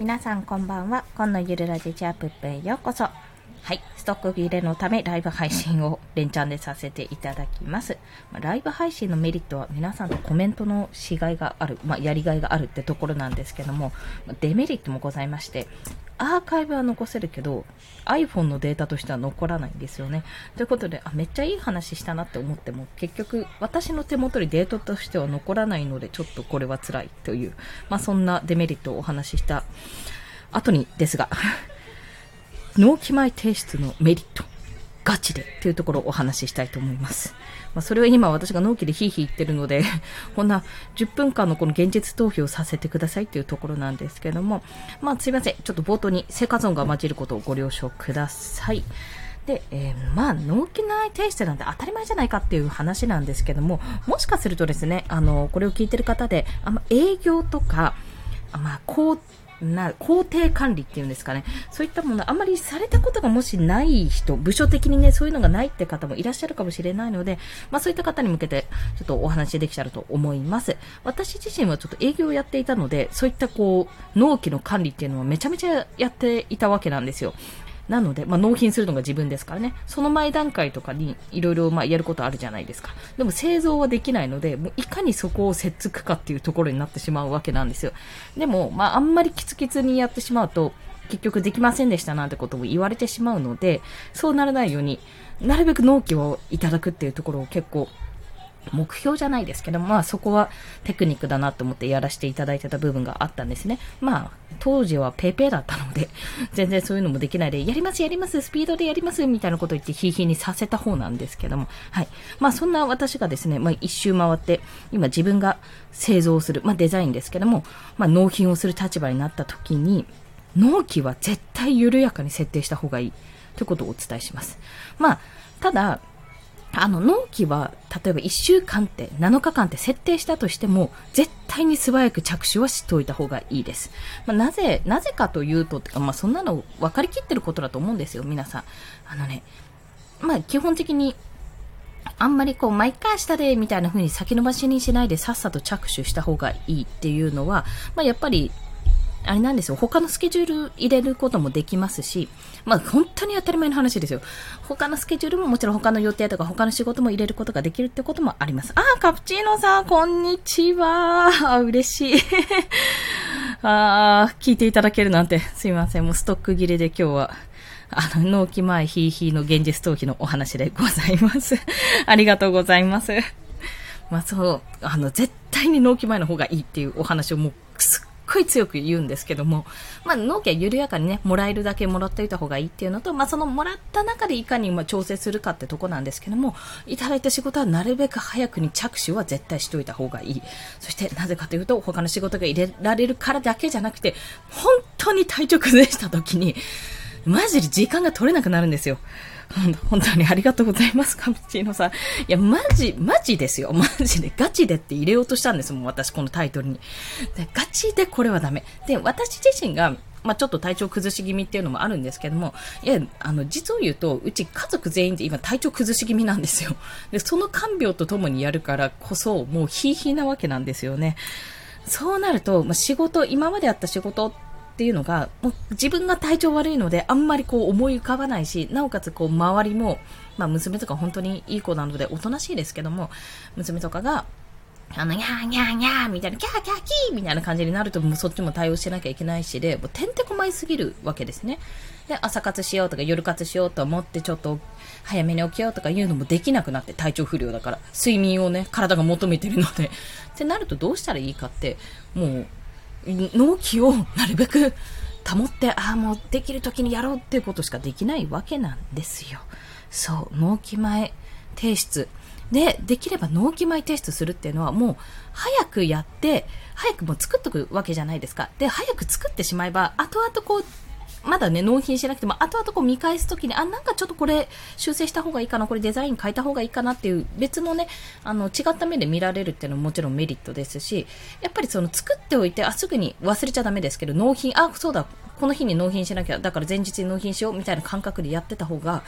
皆さんこんばんは。今のゆるラジチャープップへようこそ。はい。ストック切れのためライブ配信を連チャンでさせていただきます。まあ、ライブ配信のメリットは皆さんとコメントのしがいがある、まあ、やりがいがあるってところなんですけども、まあ、デメリットもございまして、アーカイブは残せるけど、iPhone のデータとしては残らないんですよね。ということで、あ、めっちゃいい話したなって思っても、結局、私の手元にデータとしては残らないので、ちょっとこれは辛いという、まあ、そんなデメリットをお話しした後にですが、納期前提出のメリット、ガチでというところをお話ししたいと思います。まあ、それは今私が納期でヒーヒー言ってるので、こんな10分間のこの現実投票させてくださいというところなんですけども、まあすいません。ちょっと冒頭に生活音が混じることをご了承ください。で、えー、まあ、納期内提出なんて当たり前じゃないかっていう話なんですけども、もしかするとですね、あの、これを聞いてる方で、あま営業とか、まあ、な、工程管理っていうんですかね。そういったものあまりされたことがもしない人、部署的にね、そういうのがないって方もいらっしゃるかもしれないので、まあそういった方に向けて、ちょっとお話できたらと思います。私自身はちょっと営業をやっていたので、そういったこう、納期の管理っていうのはめちゃめちゃやっていたわけなんですよ。なので、まあ、納品するのが自分ですからね。その前段階とかにいろいろまやることあるじゃないですか。でも製造はできないので、もういかにそこを接つくかっていうところになってしまうわけなんですよ。でも、まあ、あんまりキツキツにやってしまうと、結局できませんでしたなんてことを言われてしまうので、そうならないように、なるべく納期をいただくっていうところを結構目標じゃないですけど、まあそこはテクニックだなと思ってやらせていただいてた部分があったんですね。まあ当時は paypay だったので、全然そういうのもできないで、やりますやります、スピードでやりますみたいなことを言ってヒーヒーにさせた方なんですけども、はい。まあそんな私がですね、まあ一周回って、今自分が製造する、まあデザインですけども、まあ納品をする立場になった時に、納期は絶対緩やかに設定した方がいいということをお伝えします。まあ、ただ、あの、納期は、例えば1週間って、7日間って設定したとしても、絶対に素早く着手はしておいた方がいいです。まあ、なぜ、なぜかというと、てか、まあ、そんなの分かりきってることだと思うんですよ、皆さん。あのね、まあ、基本的に、あんまりこう、毎回明日で、みたいな風に先延ばしにしないでさっさと着手した方がいいっていうのは、まあ、やっぱり、あれなんですよ。他のスケジュール入れることもできますし、まあ本当に当たり前の話ですよ。他のスケジュールももちろん他の予定とか他の仕事も入れることができるってこともあります。あー、カプチーノさん、こんにちは。嬉しい。あー、聞いていただけるなんて、すいません。もうストック切れで今日は、あの、納期前ヒーヒーの現実逃避のお話でございます。ありがとうございます。まあそう、あの、絶対に納期前の方がいいっていうお話をもう、ごい強く言うんですけども、まあ、納期は緩やかにね、もらえるだけもらっておいた方がいいっていうのと、まあ、そのもらった中でいかにま調整するかってとこなんですけども、いただいた仕事はなるべく早くに着手は絶対しておいた方がいい。そして、なぜかというと、他の仕事が入れられるからだけじゃなくて、本当に体調崩した時に、マジで時間が取れなくなるんですよ。本当にありがとうございます、カプチーノさん。いや、マジ、マジですよ。マジで、ガチでって入れようとしたんですもん、私、このタイトルに。で、ガチでこれはダメ。で、私自身が、まあ、ちょっと体調崩し気味っていうのもあるんですけども、いや、あの、実を言うと、うち家族全員で今体調崩し気味なんですよ。で、その看病とともにやるからこそ、もうヒーヒーなわけなんですよね。そうなると、まあ、仕事、今まであった仕事ってていうのが、もう自分が体調悪いので、あんまりこう思い浮かばないし、なおかつこう周りも、まあ娘とか本当にいい子なので、おとなしいですけども、娘とかが、あの、にゃーにゃーにゃーみたいな、キャーキャーキーみたいな感じになると、もうそっちも対応しなきゃいけないしで、もうてんてこまいすぎるわけですね。で、朝活しようとか夜活しようと思って、ちょっと早めに起きようとかいうのもできなくなって、体調不良だから。睡眠をね、体が求めてるので。ってなるとどうしたらいいかって、もう、納期をなるべく保って、ああ、もうできる時にやろうっていうことしかできないわけなんですよ。そう、納期前提出。で、できれば納期前提出するっていうのはもう早くやって、早くもう作っとくわけじゃないですか。で、早く作ってしまえば、後々こう、まだね、納品しなくても、後々こう見返すときに、あ、なんかちょっとこれ修正した方がいいかな、これデザイン変えた方がいいかなっていう別のね、あの、違った目で見られるっていうのももちろんメリットですし、やっぱりその作っておいて、あ、すぐに忘れちゃダメですけど、納品、あ、そうだ、この日に納品しなきゃ、だから前日に納品しようみたいな感覚でやってた方が、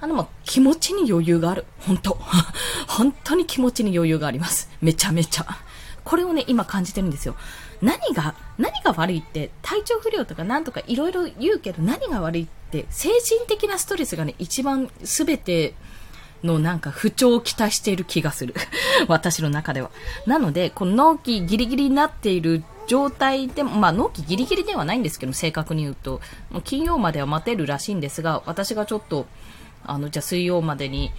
あの、ま気持ちに余裕がある。本当 本当に気持ちに余裕があります。めちゃめちゃ。これをね、今感じてるんですよ。何が、何が悪いって、体調不良とかなんとかいろいろ言うけど、何が悪いって、精神的なストレスがね、一番全て、のなんか不調を期待している気がする。私の中では。なので、この納期ギリギリになっている状態でも、まあ納期ギリギリではないんですけど、正確に言うと、もう金曜までは待てるらしいんですが、私がちょっと、あの、じゃあ水曜までに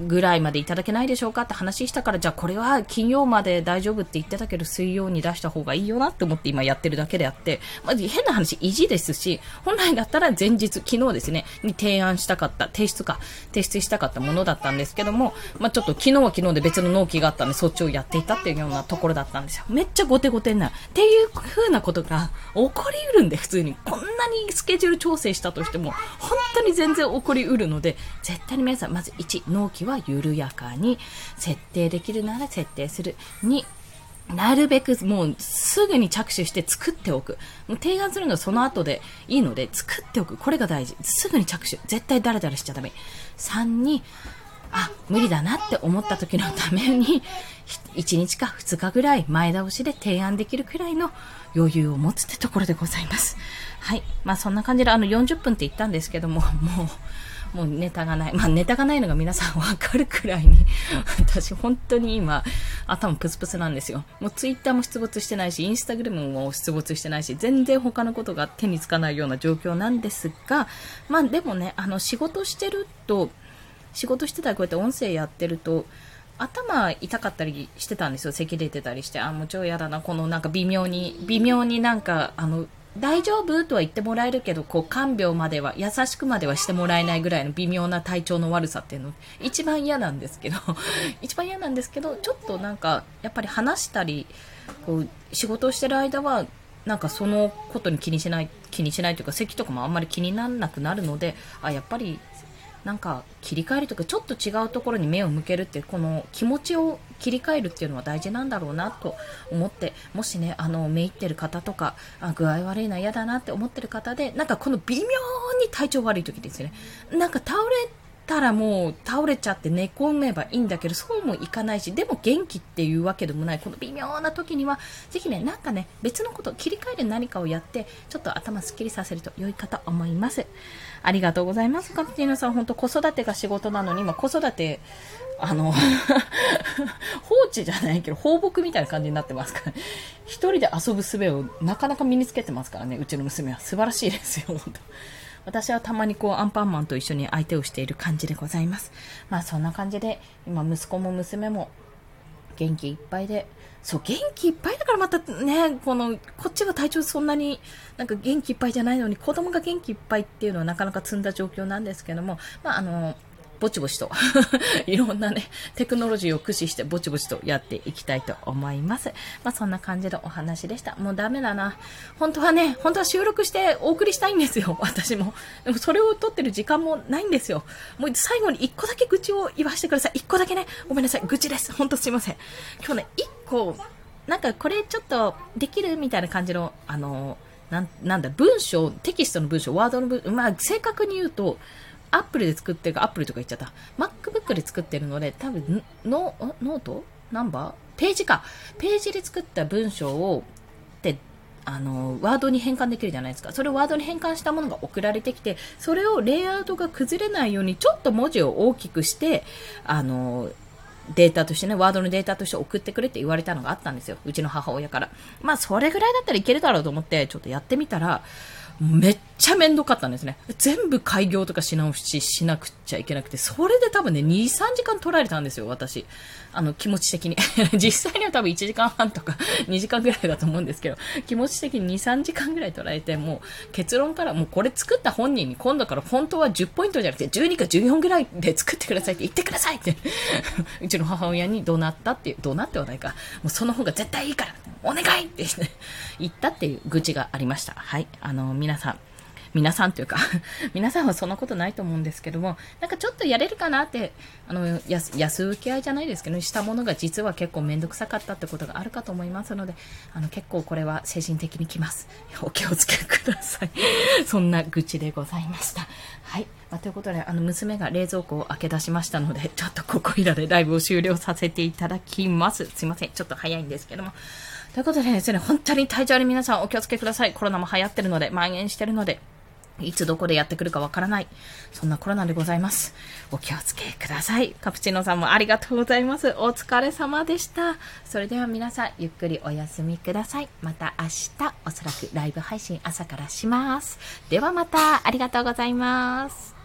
ぐらいまでいただけないでしょうかって話したから、じゃあこれは金曜まで大丈夫って言ってたけど、水曜に出した方がいいよなって思って今やってるだけであって、まず変な話、意地ですし、本来だったら前日、昨日ですね、に提案したかった、提出か、提出したかったものだったんですけども、まあちょっと昨日は昨日で別の納期があったんで、そっちをやっていたっていうようなところだったんですよ。めっちゃ後手後手になる。っていう風なことが起こりうるんで、普通に。こんなにスケジュール調整したとしても、本当に全然起こりうるので、絶対に皆さん、まず1、納期は緩やかに設定できるなら設定する。2、なるべくもうすぐに着手して作っておく。もう提案するのはその後でいいので作っておく。これが大事。すぐに着手。絶対ダラダラしちゃダメ。3に、あ、無理だなって思った時のために、1日か2日ぐらい前倒しで提案できるくらいの余裕を持つってところでございます。はい。まあそんな感じであの40分って言ったんですけども、もう、もうネタがない。まあネタがないのが皆さんわかるくらいに、私本当に今、頭プスプスなんですよ。もうツイッターも出没してないし、インスタグラムも出没してないし、全然他のことが手につかないような状況なんですが、まあでもね、あの仕事してると、仕事してたらこうやって音声やってると、頭痛かったりしてたんですよ。咳出てたりして。あ、もう超嫌だな。このなんか微妙に、微妙になんか、あの、大丈夫とは言ってもらえるけど、こう、看病までは、優しくまではしてもらえないぐらいの微妙な体調の悪さっていうの、一番嫌なんですけど、一番嫌なんですけど、ちょっとなんか、やっぱり話したり、こう、仕事をしてる間は、なんかそのことに気にしない、気にしないというか、咳とかもあんまり気にならなくなるので、あ、やっぱりなんか切り替えるとかちょっと違うところに目を向けるってこの気持ちを切り替えるっていうのは大事なんだろうなと思ってもしねあのめいってる方とかあ具合悪いな嫌だなって思ってる方でなんかこの微妙に体調悪い時ですね。なんか倒れたらもう倒れちゃって寝込めばいいんだけど、そうもいかないし、でも元気っていうわけでもない、この微妙な時には、ぜひね、なんかね、別のこと、切り替える何かをやって、ちょっと頭すっきりさせると良いかと思います。ありがとうございます。カプティーノさん、本当子育てが仕事なのに、今子育て、あの 放置じゃないけど、放牧みたいな感じになってますから、一人で遊ぶ術をなかなか身につけてますからね、うちの娘は。素晴らしいですよ、本当。私はたまにこうアンパンマンと一緒に相手をしている感じでございます。まあそんな感じで、今息子も娘も元気いっぱいで、そう、元気いっぱいだからまたね、この、こっちが体調そんなになんか元気いっぱいじゃないのに、子供が元気いっぱいっていうのはなかなか積んだ状況なんですけども、まああの、ぼちぼちと いろんなね、テクノロジーを駆使してぼちぼちとやっていきたいと思います。まあ、そんな感じのお話でした。もうダメだな。本当はね、本当は収録してお送りしたいんですよ、私も。でもそれを撮ってる時間もないんですよ。もう最後に一個だけ愚痴を言わせてください。一個だけね、ごめんなさい、愚痴です。本当すいません。今日ね、一個、なんかこれちょっとできるみたいな感じの、あの、なんなんだ、文章、テキストの文章、ワードの文章、まあ、正確に言うと、アップルで作ってるか、アップルとか言っちゃった。MacBook で作ってるので、多分、ノノート？ナンバー？ページか。ページで作った文章を、で、あの、ワードに変換できるじゃないですか。それをワードに変換したものが送られてきて、それをレイアウトが崩れないように、ちょっと文字を大きくして、あの、データとしてね、ワードのデータとして送ってくれって言われたのがあったんですよ。うちの母親から。まあ、それぐらいだったらいけるだろうと思って、ちょっとやってみたら、めっちゃめんどかったんですね。全部開業とかし直ししなくちゃいけなくて、それで多分ね、2、3時間取られたんですよ、私。あの、気持ち的に。実際には多分1時間半とか 2時間ぐらいだと思うんですけど、気持ち的に2、3時間ぐらい取られて、もう結論からもうこれ作った本人に今度から本当は10ポイントじゃなくて12か14ぐらいで作ってくださいって言ってくださいって うちの母親に怒鳴ったっていう、怒鳴ってはないか、もうその方が絶対いいからお願いって言ったっていう愚痴がありました。はい。あの、皆さん、皆さんというか 皆さんはそんなことないと思うんですけども、なんかちょっとやれるかなって、あの、安、安請け合いじゃないですけど、したものが実は結構めんどくさかったってことがあるかと思いますので、あの、結構これは精神的にきます。お気をつけください。そんな愚痴でございました。はい。まあ、ということで、あの、娘が冷蔵庫を開け出しましたので、ちょっとここいらでライブを終了させていただきます。すいません。ちょっと早いんですけども。ということでですね、本当に体調に皆さんお気をつけください。コロナも流行ってるので、蔓延してるので、いつどこでやってくるかわからない。そんなコロナでございます。お気をつけください。カプチーノさんもありがとうございます。お疲れ様でした。それでは皆さん、ゆっくりお休みください。また明日、おそらくライブ配信朝からします。ではまた、ありがとうございます。